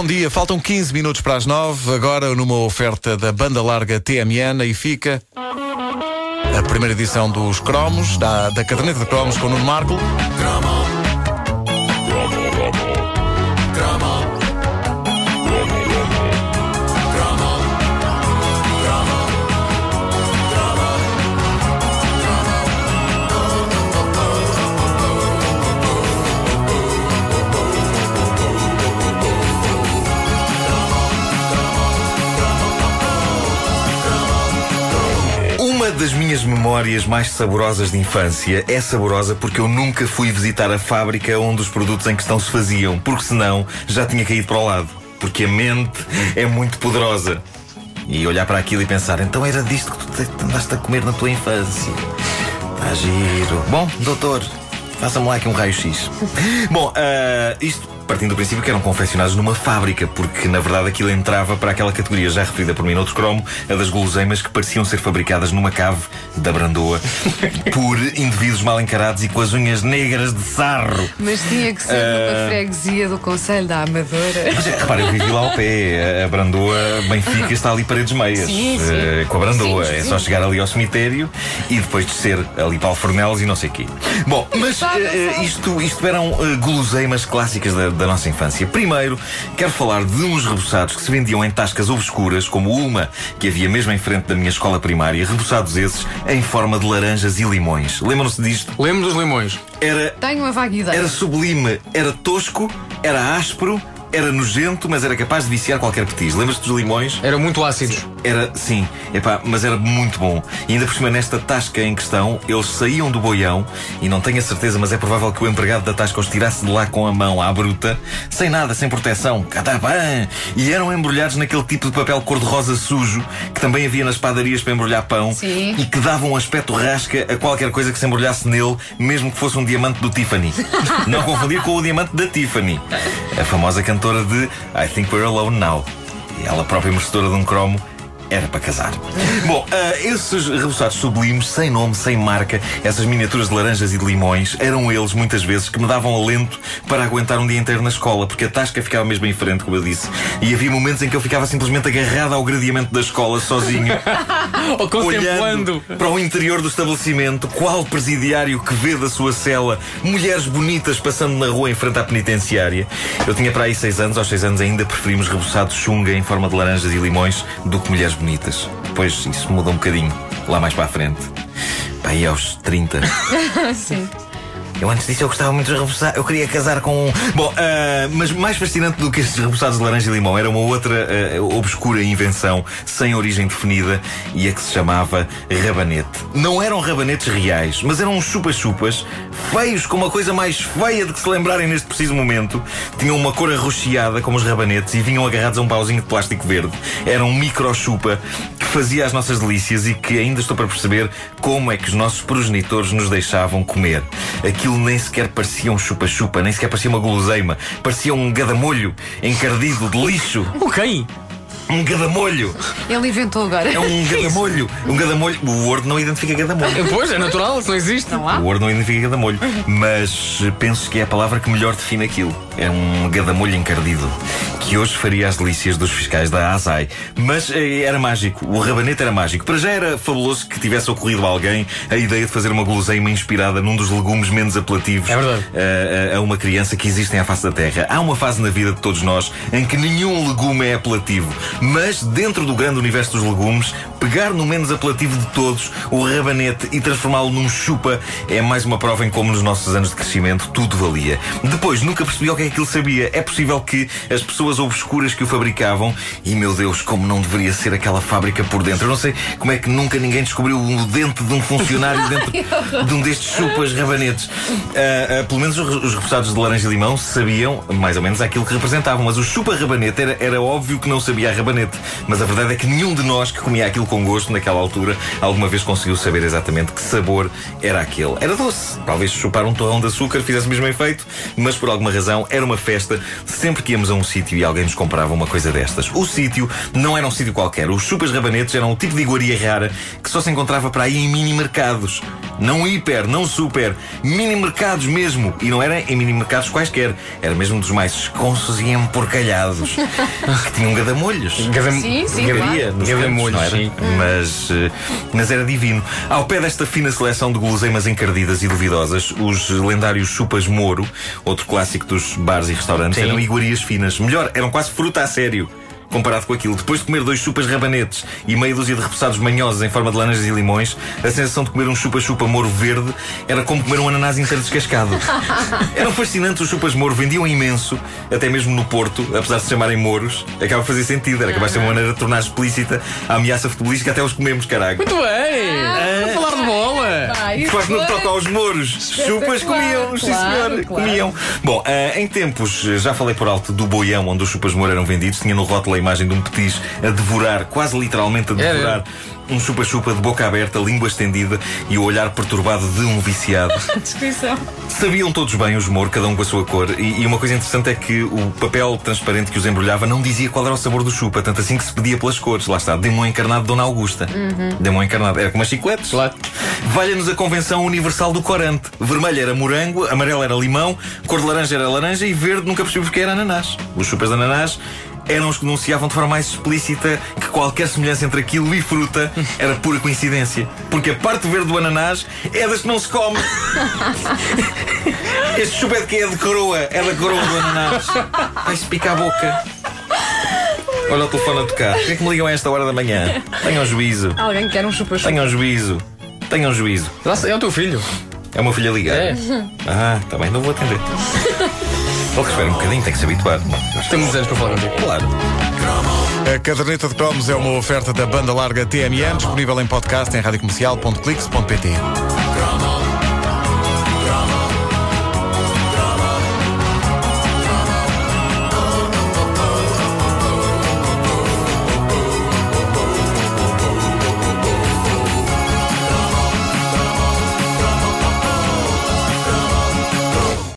Bom dia, faltam 15 minutos para as 9, agora numa oferta da banda larga TMN e fica a primeira edição dos Cromos, da, da caderneta de Cromos com o Nuno Marco. Das minhas memórias mais saborosas de infância é saborosa porque eu nunca fui visitar a fábrica onde os produtos em questão se faziam, porque senão já tinha caído para o lado. Porque a mente é muito poderosa. E olhar para aquilo e pensar, então era disto que tu te- andaste a comer na tua infância. Está giro. Bom, doutor, faça-me lá aqui um raio-x. Bom, ah, isto partindo do princípio que eram confeccionados numa fábrica, porque na verdade aquilo entrava para aquela categoria já referida por mim noutro cromo, a das guloseimas que pareciam ser fabricadas numa cave da Brandoa por indivíduos mal encarados e com as unhas negras de sarro. Mas tinha que ser numa freguesia do Conselho da Amadora. Mas repara, eu vivi lá ao pé. A Brandoa Benfica está ali paredes meias. Sim, sim. eh, com a Brandoa. Sim, é só chegar ali ao cemitério e depois descer ali para Alfornelos e não sei o quê. Bom, mas sabe. isto, isto eram eh, guloseimas clássicas da, da nossa infância. Primeiro, quero falar de uns reboçados que se vendiam em tascas obscuras, como uma que havia mesmo em frente da minha escola primária, reboçados esses em forma de laranjas e limões. Lembram-se disto? Lembro dos limões. Era Tenho uma vaga ideia. era sublime, era tosco, era áspero, era nojento, mas era capaz de viciar qualquer petis. Lembras-te dos limões? Eram muito ácidos. Era, sim, epá, mas era muito bom. E ainda por cima, nesta tasca em questão, eles saíam do boião, e não tenho a certeza, mas é provável que o empregado da tasca os tirasse de lá com a mão à bruta, sem nada, sem proteção, catabã, e eram embrulhados naquele tipo de papel cor-de-rosa sujo, que também havia nas padarias para embrulhar pão, Sim. e que dava um aspecto rasca a qualquer coisa que se embrulhasse nele, mesmo que fosse um diamante do Tiffany. não confundir com o diamante da Tiffany, a famosa cantora de I Think We're Alone Now. Ela própria merecedora de um cromo. Era para casar. Bom, ah, esses reboçados sublimes, sem nome, sem marca, essas miniaturas de laranjas e de limões, eram eles, muitas vezes, que me davam alento para aguentar um dia inteiro na escola, porque a tasca ficava mesmo em frente, como eu disse. E havia momentos em que eu ficava simplesmente agarrado ao gradiamento da escola, sozinho, Ou contemplando. para o interior do estabelecimento, qual presidiário que vê da sua cela mulheres bonitas passando na rua em frente à penitenciária. Eu tinha para aí seis anos, aos seis anos ainda preferimos reboçados chunga em forma de laranjas e limões do que mulheres bonitas. Depois isso muda um bocadinho, lá mais para a frente. Aí aos 30. Sim. Eu antes disso eu gostava muito de reboçar. Eu queria casar com um. Bom, ah, mas mais fascinante do que estes reboçados de laranja e limão era uma outra ah, obscura invenção sem origem definida e a que se chamava rabanete. Não eram rabanetes reais, mas eram uns chupa-chupas feios, com uma coisa mais feia de que se lembrarem neste preciso momento. Tinham uma cor arroxeada como os rabanetes e vinham agarrados a um pauzinho de plástico verde. Era um micro-chupa que fazia as nossas delícias e que ainda estou para perceber como é que os nossos progenitores nos deixavam comer. Aquilo nem sequer parecia um chupa-chupa, nem sequer parecia uma guloseima. Parecia um gadamolho encardido de lixo. O quem? Um gadamolho! Ele inventou agora. É um gadamolho! Um gadamolho. O Word não identifica gadamolho. Pois, é natural, isso não existe. Não há? O Word não identifica gadamolho. Mas eh, penso que é a palavra que melhor define aquilo. É um gadamolho encardido. Que hoje faria as delícias dos fiscais da ASAI. Mas eh, era mágico. O rabanete era mágico. Para já era fabuloso que tivesse ocorrido a alguém a ideia de fazer uma guloseima inspirada num dos legumes menos apelativos É verdade. a, a- a uma criança que existem à face da Terra. Há uma fase na vida de todos nós em que nenhum legume é apelativo. Mas dentro do grande universo dos legumes, pegar no menos apelativo de todos, o rabanete, e transformá-lo num chupa é mais uma prova em como nos nossos anos de crescimento tudo valia. Depois, nunca percebi o que é que aquilo sabia. É possível que as pessoas obscuras que o fabricavam, e meu Deus, como não deveria ser aquela fábrica por dentro. Eu não sei como é que nunca ninguém descobriu o dente de um funcionário dentro de um destes chupas rabanetes. Ah, ah, pelo menos os, os repousados de laranja e limão sabiam mais ou menos aquilo que representavam, mas o chupa rabanete era, era óbvio que não sabia a rabanete. Mas a verdade é que nenhum de nós que comia aquilo com gosto naquela altura alguma vez conseguiu saber exatamente que sabor era aquele. Era doce. Talvez chupar um torrão de açúcar fizesse o mesmo efeito, mas por alguma razão era uma festa. Sempre que íamos a um sítio e alguém nos comprava uma coisa destas. O sítio não era um sítio qualquer. Os chupas rabanetes eram um tipo de iguaria rara que só se encontrava para aí em mini mercados. Não hiper, não super. Mini mercados mesmo. E não era em mini mercados quaisquer. Era mesmo dos mais esconsos e emporcalhados. que tinham gadamolhos. Gada- Sim, sim, Gadaria, Gadamolhos, sim. Mas, eh, mas era divino. Ao pé desta fina seleção de guloseimas encardidas e duvidosas, os lendários chupas Moro, outro clássico dos bares e restaurantes, Sim. eram iguarias finas. Melhor, eram quase fruta a sério. Comparado com aquilo, depois de comer dois chupas rabanetes e meia dúzia de repousados manhosos em forma de laranjas e limões, a sensação de comer um chupa-chupa moro verde era como comer um ananás inteiro descascado. Eram fascinantes os chupas moro, vendiam imenso, até mesmo no Porto, apesar de se chamarem moros, acaba a fazer sentido, era capaz de ser uma maneira de tornar explícita a ameaça futebolística até os comemos, caralho. Muito bem! Ah. Claro que no que foi- toca aos mouros, chupas comiam, sim senhor, claro. comiam. Bom, ah, em tempos, eh, já falei por alto do boião onde os chupas moro eram vendidos, tinha no rótulo a imagem de um petis a devorar, quase literalmente a Era. devorar, um chupa-chupa de boca aberta, língua estendida e o olhar perturbado de um viciado. Descrição. Sabiam todos bem os Moro, cada um com a sua cor, e, e uma coisa interessante é que o papel transparente que os embrulhava não dizia qual era o sabor do chupa, tanto assim que se pedia pelas cores. Lá está, um encarnado de Dona Augusta. Dê-me um encarnado. Era como as chicletes. Claro. Valha-nos a convenção universal do corante. Vermelho era morango, amarelo era limão, cor de laranja era laranja e verde nunca percebi porque era ananás. Os chupas de ananás eram os que denunciavam de forma mais explícita que qualquer semelhança entre aquilo e fruta era pura coincidência. Porque a parte verde do ananás é das que não se come. Este chupa é de quê? É de coroa. É da coroa do ananás. Vai-se picar a boca. Olha o telefone a tocar. Por que é que me ligam a esta hora da manhã? Tenham juízo. Alguém quer um chupa-chupa. Tenham juízo. Tenham juízo. É o teu filho. É uma filha ligada. É. Ah, tá bem, não vou atender. Ele que espera um bocadinho, tem que se habituar. Tem muitos anos para falar contigo. Claro. A caderneta de cromos é uma oferta da banda larga TMN, disponível em podcast em radiocomercial.clix.pt.